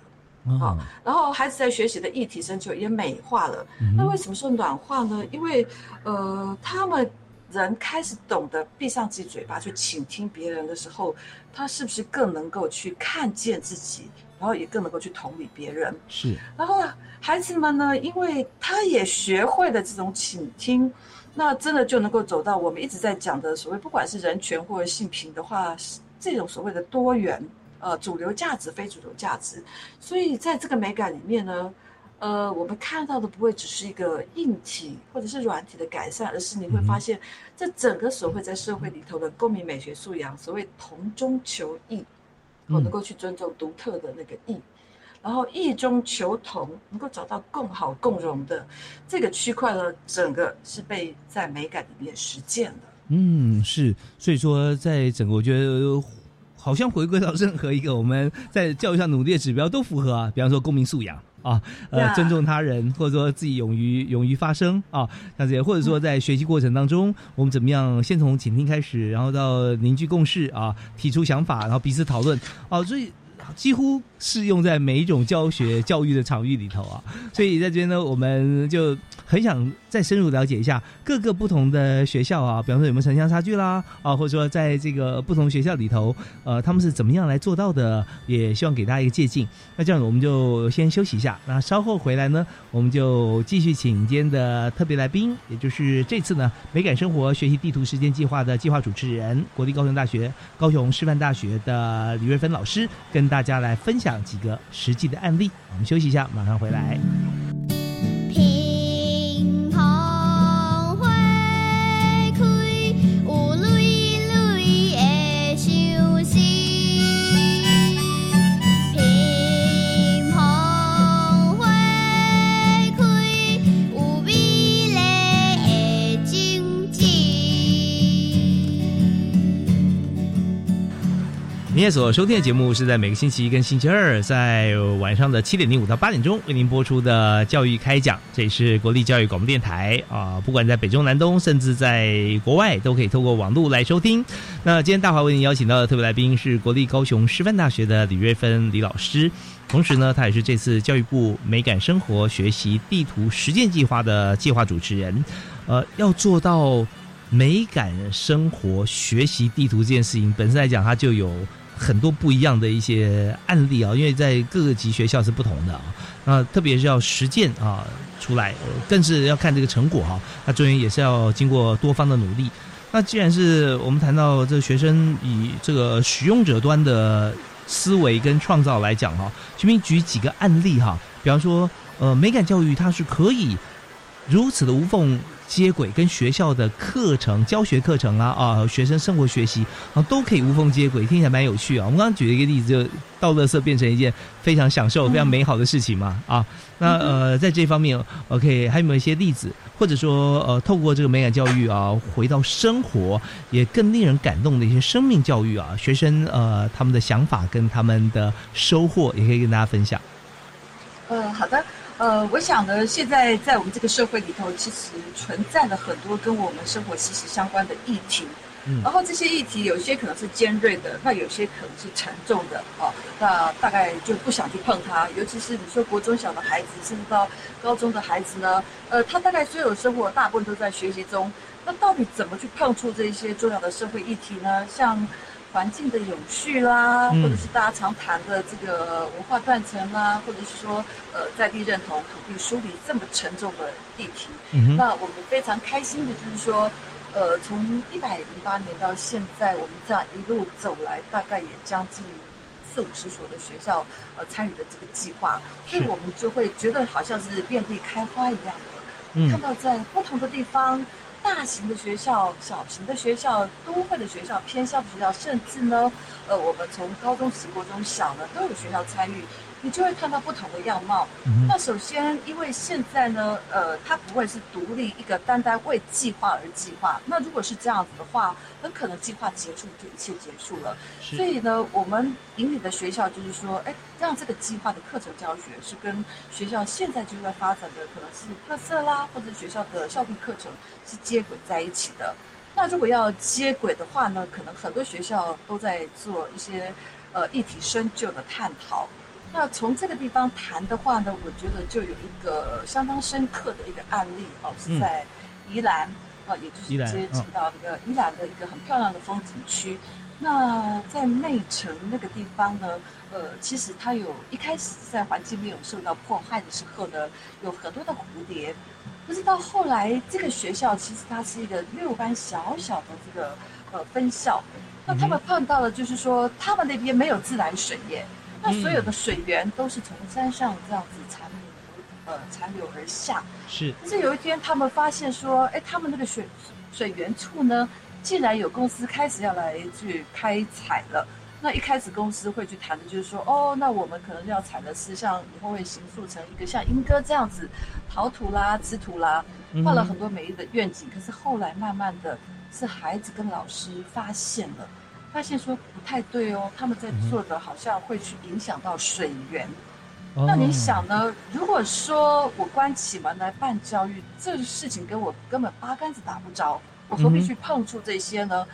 了。啊，然后孩子在学习的议题深究也美化了。嗯那为什么说暖化呢？因为呃，他们人开始懂得闭上自己嘴巴去倾听别人的时候，他是不是更能够去看见自己，然后也更能够去同理别人？是然后孩子们呢，因为他也学会了这种倾听，那真的就能够走到我们一直在讲的所谓，不管是人权或者性平的话，这种所谓的多元，呃，主流价值、非主流价值。所以在这个美感里面呢，呃，我们看到的不会只是一个硬体或者是软体的改善，而是你会发现，这整个所谓在社会里头的公民美学素养，所谓同中求异，我嗯能够去尊重独特的那个异。然后异中求同，能够找到共好共荣的这个区块呢，整个是被在美感里面实践的。嗯，是，所以说，在整个我觉得，好像回归到任何一个我们在教育上努力的指标都符合啊，比方说公民素养啊，呃，尊重他人，或者说自己勇于勇于发声啊，这些，或者说在学习过程当中，我们怎么样先从倾听开始，然后到凝聚共识啊，提出想法，然后彼此讨论啊，所以。几乎适用在每一种教学教育的场域里头啊，所以在这边呢，我们就很想再深入了解一下各个不同的学校啊，比方说有没有城乡差距啦啊，或者说在这个不同学校里头，呃，他们是怎么样来做到的，也希望给大家一个借鉴。那这样我们就先休息一下，那稍后回来呢，我们就继续请今天的特别来宾，也就是这次呢美感生活学习地图时间计划的计划主持人，国立高雄大学、高雄师范大学的李瑞芬老师，跟大家来分享几个实际的案例。我们休息一下，马上回来。您所收听的节目是在每个星期一跟星期二，在晚上的七点零五到八点钟为您播出的教育开讲，这里是国立教育广播电台啊，不管在北中南东，甚至在国外，都可以透过网络来收听。那今天大华为您邀请到的特别来宾是国立高雄师范大学的李瑞芬李老师，同时呢，他也是这次教育部美感生活学习地图实践计划的计划主持人。呃，要做到美感生活学习地图这件事情，本身来讲，它就有。很多不一样的一些案例啊，因为在各个级学校是不同的啊，那特别是要实践啊出来，更是要看这个成果哈。那中间也是要经过多方的努力。那既然是我们谈到这学生以这个使用者端的思维跟创造来讲哈，请您举几个案例哈，比方说呃美感教育它是可以如此的无缝。接轨跟学校的课程、教学课程啊啊，学生生活学习啊，都可以无缝接轨，听起来蛮有趣啊。我们刚刚举了一个例子，就倒垃圾变成一件非常享受、非常美好的事情嘛啊。那呃，在这方面，OK，还有没有一些例子，或者说呃，透过这个美感教育啊，回到生活也更令人感动的一些生命教育啊，学生呃他们的想法跟他们的收获，也可以跟大家分享。嗯，好的。呃，我想呢，现在在我们这个社会里头，其实存在了很多跟我们生活息息相关的议题。嗯，然后这些议题有些可能是尖锐的，那有些可能是沉重的啊。那大概就不想去碰它。尤其是你说国中小的孩子，甚至到高中的孩子呢，呃，他大概所有生活大部分都在学习中。那到底怎么去碰触这些重要的社会议题呢？像。环境的永续啦，或者是大家常谈的这个文化断层啦，或者是说呃在地认同、土地梳理这么沉重的议题，那我们非常开心的就是说，呃，从一百零八年到现在，我们这样一路走来，大概也将近四五十所的学校呃参与的这个计划，所以我们就会觉得好像是遍地开花一样的，看到在不同的地方。大型的学校、小型的学校、都会的学校、偏校的学校，甚至呢，呃，我们从高中、职、国中小呢，都有学校参与。你就会看到不同的样貌。那首先，因为现在呢，呃，它不会是独立一个单单为计划而计划。那如果是这样子的话，很可能计划结束就一切结束了。所以呢，我们引领的学校就是说，哎，让这个计划的课程教学是跟学校现在就在发展的可能是特色啦，或者学校的校定课程是接轨在一起的。那如果要接轨的话呢，可能很多学校都在做一些呃议题深究的探讨。那从这个地方谈的话呢，我觉得就有一个相当深刻的一个案例哦，是在宜兰啊，也就是接触到一个宜兰的一个很漂亮的风景区。那在内城那个地方呢，呃，其实它有一开始在环境没有受到破坏的时候呢，有很多的蝴蝶。可是到后来，这个学校其实它是一个六班小小的这个呃分校，那他们碰到了就是说，他们那边没有自来水耶。那所有的水源都是从山上这样子残流，呃，残流而下。是。可是有一天，他们发现说，哎，他们那个水水源处呢，竟然有公司开始要来去开采了。那一开始公司会去谈的就是说，哦，那我们可能要采的是像以后会形塑成一个像莺歌这样子陶土啦、瓷土啦，画了很多美丽的愿景。可是后来慢慢的，是孩子跟老师发现了。发现说不太对哦，他们在做的好像会去影响到水源。那你想呢？如果说我关起门来办教育，这个事情跟我根本八竿子打不着，我何必去碰触这些呢？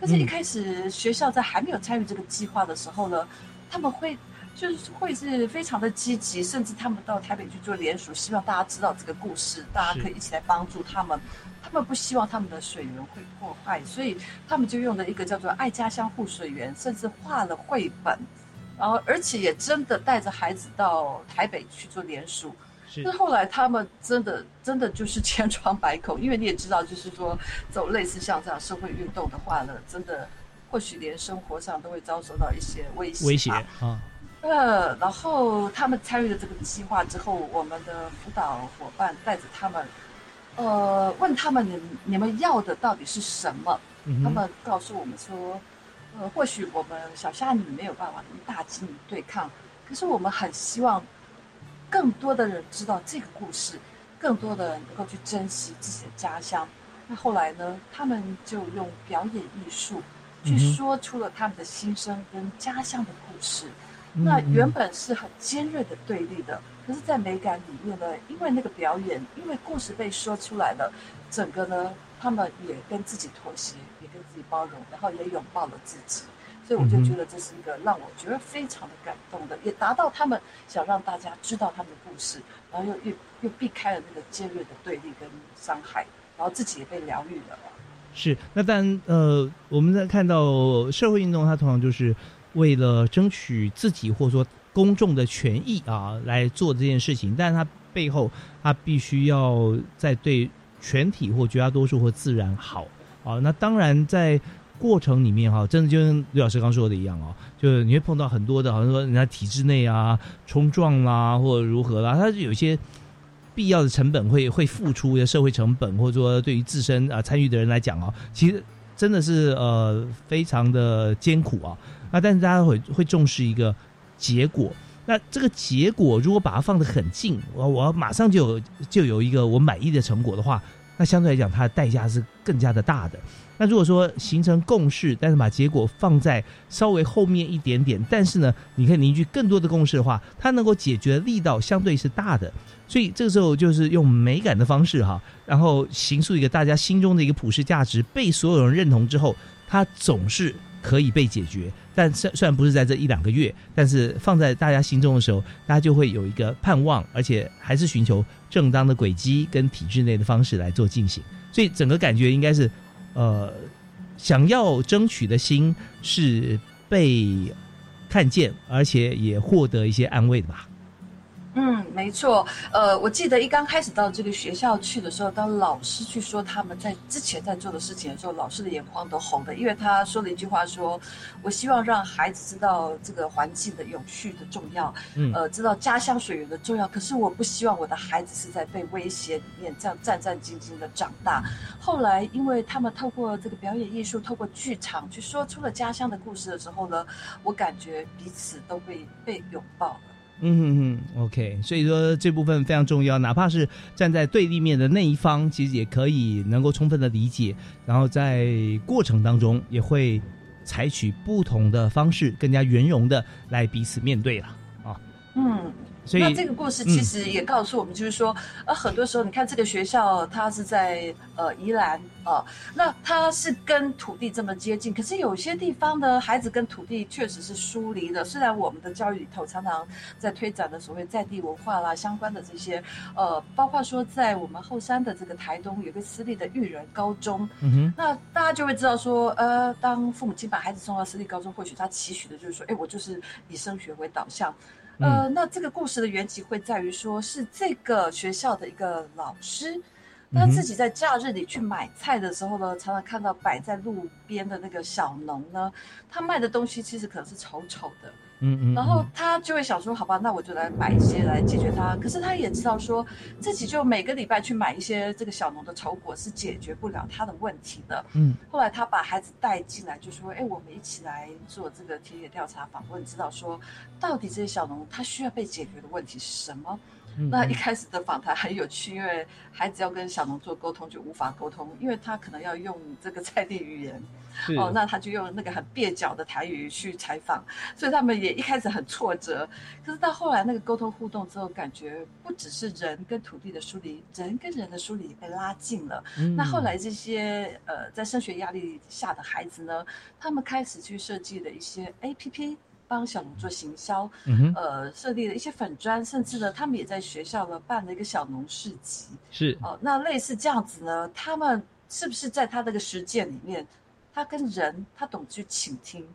可是，一开始学校在还没有参与这个计划的时候呢，他们会就是会是非常的积极，甚至他们到台北去做联署，希望大家知道这个故事，大家可以一起来帮助他们。他们不希望他们的水源会破坏，所以他们就用了一个叫做“爱家乡护水源”，甚至画了绘本，然后而且也真的带着孩子到台北去做联署。是。后来他们真的真的就是千疮百孔，因为你也知道，就是说走类似像这样社会运动的话呢，真的或许连生活上都会遭受到一些威胁。威胁啊。呃，然后他们参与了这个计划之后，我们的辅导伙伴带着他们。呃，问他们你你们要的到底是什么？他们告诉我们说，呃，或许我们小虾米没有办法跟大金鱼对抗，可是我们很希望更多的人知道这个故事，更多的人能够去珍惜自己的家乡。那后来呢，他们就用表演艺术去说出了他们的心声跟家乡的故事。嗯那原本是很尖锐的对立的，可是，在美感里面呢，因为那个表演，因为故事被说出来了，整个呢，他们也跟自己妥协，也跟自己包容，然后也拥抱了自己。所以我就觉得这是一个让我觉得非常的感动的，也达到他们想让大家知道他们的故事，然后又又又避开了那个尖锐的对立跟伤害，然后自己也被疗愈了。是，那当然，呃，我们在看到社会运动，它通常就是为了争取自己或者说公众的权益啊来做这件事情，但是它背后它必须要在对全体或绝大多数或自然好啊。那当然在过程里面哈、真的就跟刘老师刚说的一样哦，就是你会碰到很多的，好像说人家体制内啊冲撞啦，或者如何啦，它有一些。必要的成本会会付出的社会成本，或者说对于自身啊、参与的人来讲啊，其实真的是呃非常的艰苦啊。那但是大家会会重视一个结果。那这个结果如果把它放得很近，我我马上就有就有一个我满意的成果的话，那相对来讲它的代价是更加的大的。那如果说形成共识，但是把结果放在稍微后面一点点，但是呢，你可以凝聚更多的共识的话，它能够解决的力道相对是大的。所以这个时候就是用美感的方式哈，然后形塑一个大家心中的一个普世价值，被所有人认同之后，它总是可以被解决。但虽虽然不是在这一两个月，但是放在大家心中的时候，大家就会有一个盼望，而且还是寻求正当的轨迹跟体制内的方式来做进行。所以整个感觉应该是，呃，想要争取的心是被看见，而且也获得一些安慰的吧。嗯，没错。呃，我记得一刚开始到这个学校去的时候，当老师去说他们在之前在做的事情的时候，老师的眼眶都红的，因为他说了一句话说：“我希望让孩子知道这个环境的永续的重要，嗯呃，知道家乡水源的重要。可是我不希望我的孩子是在被威胁里面这样战战兢兢的长大。后来，因为他们透过这个表演艺术，透过剧场去说出了家乡的故事的时候呢，我感觉彼此都被被拥抱了。嗯哼哼，OK，所以说这部分非常重要，哪怕是站在对立面的那一方，其实也可以能够充分的理解，然后在过程当中也会采取不同的方式，更加圆融的来彼此面对了啊。嗯，所以那这个故事其实也告诉我们，就是说，呃，很多时候你看这个学校，它是在呃宜兰啊、那它是跟土地这么接近，可是有些地方呢，孩子跟土地确实是疏离的。虽然我们的教育里头常常在推展的所谓在地文化啦，相关的这些，呃，包括说在我们后山的这个台东有个私立的育人高中，嗯哼，那大家就会知道说，呃，当父母亲把孩子送到私立高中，或许他期许的就是说，哎，我就是以升学为导向。呃，那这个故事的缘起会在于说，是这个学校的一个老师，他自己在假日里去买菜的时候呢，常常看到摆在路边的那个小农呢，他卖的东西其实可能是丑丑的，嗯嗯，然后他就会想说，好吧，那我就来买一些来解决它。可是他也知道说，自己就每个礼拜去买一些这个小农的丑果是解决不了他的问题的。嗯，后来他把孩子带进来，就说，哎，我们一起来做这个田野调查访问，知道说到底这些小农他需要被解决的问题是什么。嗯那一开始的访谈很有趣，因为孩子要跟小农做沟通就无法沟通，因为他可能要用这个在地语言，哦，那他就用那个很蹩脚的台语去采访，所以他们也一开始很挫折。可是到后来那个沟通互动之后，感觉不只是人跟土地的疏离，人跟人的疏离也被拉近了。嗯那后来这些呃在升学压力下的孩子呢，他们开始去设计了一些 APP。帮小农做行销，嗯呃，设立了一些粉砖，甚至呢，他们也在学校呢办了一个小农市集。是哦，那类似这样子呢，他们是不是在他这个实践里面，他跟人他懂去倾听，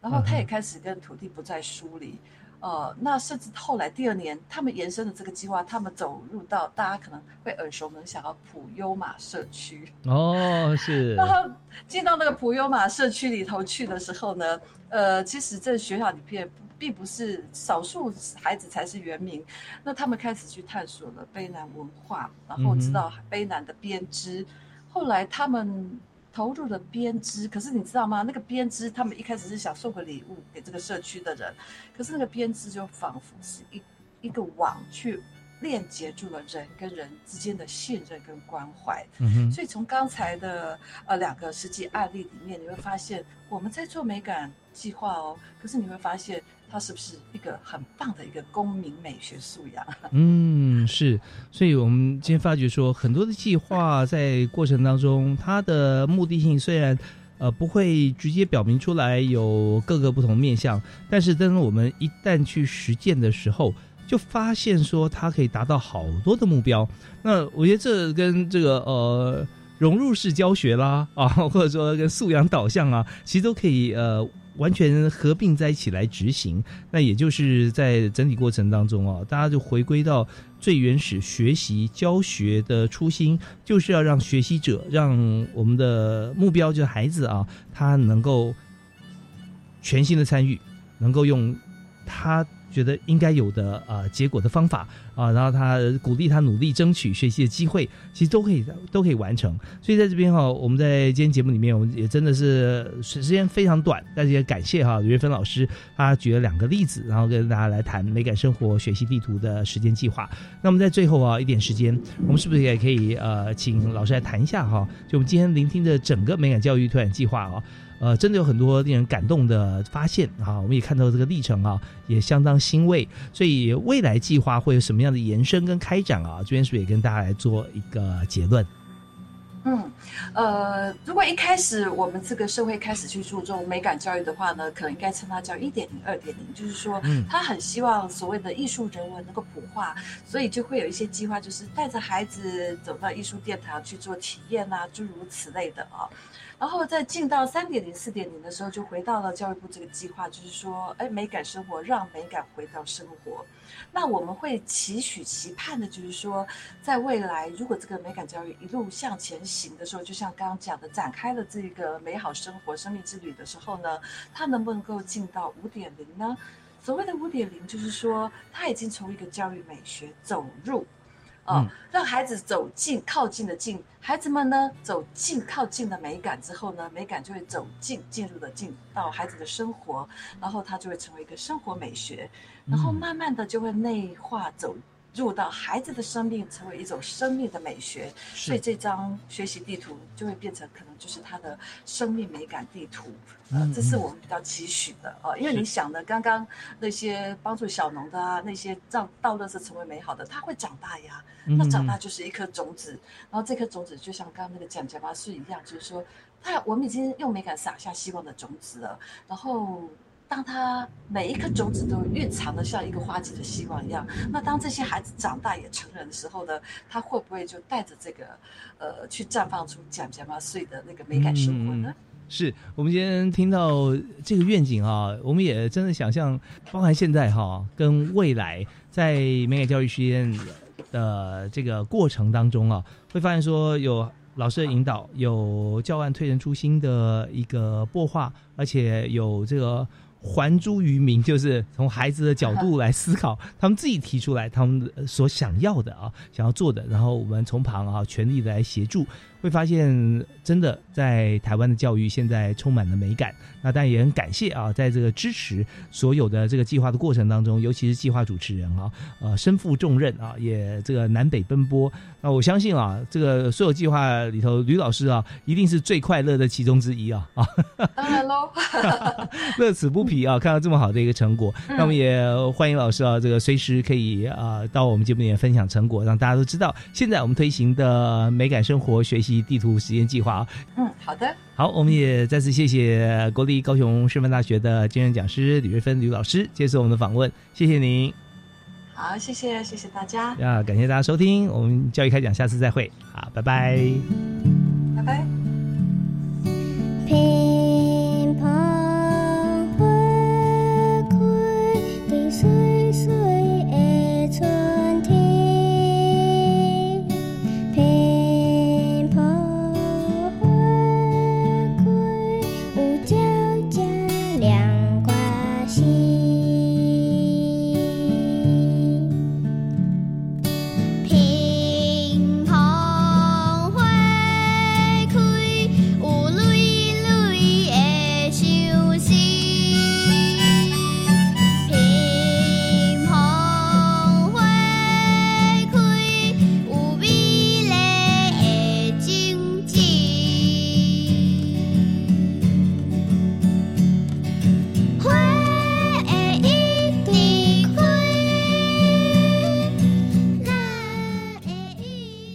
然后他也开始跟土地不再疏离。呃，那甚至后来第二年，他们延伸的这个计划，他们走入到大家可能会耳熟能详的普优马社区。哦，是 然后进到那个普优马社区里头去的时候呢，呃，其实这学校里面并不是少数孩子才是原名，那他们开始去探索了卑南文化，然后知道卑南的编织，后来他们。投入了编织，可是你知道吗？那个编织，他们一开始是想送个礼物给这个社区的人，可是那个编织就仿佛是一一个网去链接住了人跟人之间的信任跟关怀。嗯哼，所以从刚才的呃两个实际案例里面，你会发现我们在做美感计划哦，可是你会发现它是不是一个很棒的一个公民美学素养？嗯，是，所以我们今天发觉说，很多的计划在过程当中，它的目的性虽然呃不会直接表明出来有各个不同面向，但是当我们一旦去实践的时候，就发现说它可以达到好多的目标。那我觉得这跟这个呃融入式教学啦啊，或者说跟素养导向啊，其实都可以呃。完全合并在一起来执行，那也就是在整体过程当中啊，大家就回归到最原始学习教学的初心，就是要让学习者，让我们的目标就是孩子啊，他能够全心的参与，能够用他。觉得应该有的呃结果的方法啊，然后他鼓励他努力争取学习的机会，其实都可以都可以完成。所以在这边哈，我们在今天节目里面，我们也真的是时间非常短，但是也感谢哈吕月芬老师，他举了两个例子，然后跟大家来谈美感生活学习地图的时间计划。那我们在最后啊一点时间，我们是不是也可以呃请老师来谈一下哈？就我们今天聆听的整个美感教育推展计划啊。呃，真的有很多令人感动的发现啊！我们也看到这个历程啊，也相当欣慰。所以未来计划会有什么样的延伸跟开展啊？这边是不是也跟大家来做一个结论？嗯，呃，如果一开始我们这个社会开始去注重美感教育的话呢，可能应该称它叫一点零、二点零，就是说，他很希望所谓的艺术人文能够普化，所以就会有一些计划，就是带着孩子走到艺术殿堂去做体验啊，诸如此类的啊。然后在进到三点零、四点零的时候，就回到了教育部这个计划，就是说，哎，美感生活，让美感回到生活。那我们会期许、期盼的，就是说，在未来，如果这个美感教育一路向前行的时候，就像刚刚讲的，展开了这个美好生活、生命之旅的时候呢，它能不能够进到五点零呢？所谓的五点零，就是说，它已经从一个教育美学走入。哦，让孩子走近、靠近的近，孩子们呢走近、靠近的美感之后呢，美感就会走进、进入的进到孩子的生活，然后它就会成为一个生活美学，然后慢慢的就会内化走。入到孩子的生命，成为一种生命的美学，所以这张学习地图就会变成可能就是他的生命美感地图。呃，这是我们比较期许的哦，因为你想的刚刚那些帮助小农的啊，那些让道乐是成为美好的，他会长大呀。那长大就是一颗种子，然后这颗种子就像刚刚那个讲讲巴是一样，就是说，他我们已经用美感撒下希望的种子了，然后。当他每一颗种子都蕴藏的像一个花季的希望一样，那当这些孩子长大也成人的时候呢，他会不会就带着这个，呃，去绽放出讲讲嘛碎的那个美感生活呢？是我们今天听到这个愿景啊，我们也真的想象，包含现在哈跟未来在美感教育实验的这个过程当中啊，会发现说有老师的引导，有教案推陈出新的一个擘画，而且有这个。还诸于民，就是从孩子的角度来思考，他们自己提出来他们所想要的啊，想要做的，然后我们从旁啊全力的来协助。会发现，真的在台湾的教育现在充满了美感。那当然也很感谢啊，在这个支持所有的这个计划的过程当中，尤其是计划主持人啊，呃，身负重任啊，也这个南北奔波。那我相信啊，这个所有计划里头，吕老师啊，一定是最快乐的其中之一啊啊！当然喽，乐此不疲啊！看到这么好的一个成果，那我们也欢迎老师啊，这个随时可以啊到我们节目里面分享成果，让大家都知道现在我们推行的美感生活学习。及地图实验计划啊。嗯好的。好我们也再次谢谢国立高雄师范大学的兼任讲师李瑞芬李老师接受我们的访问谢谢您。好谢谢谢谢大家。啊感谢大家收听我们教育开讲下次再会。好拜拜。拜拜。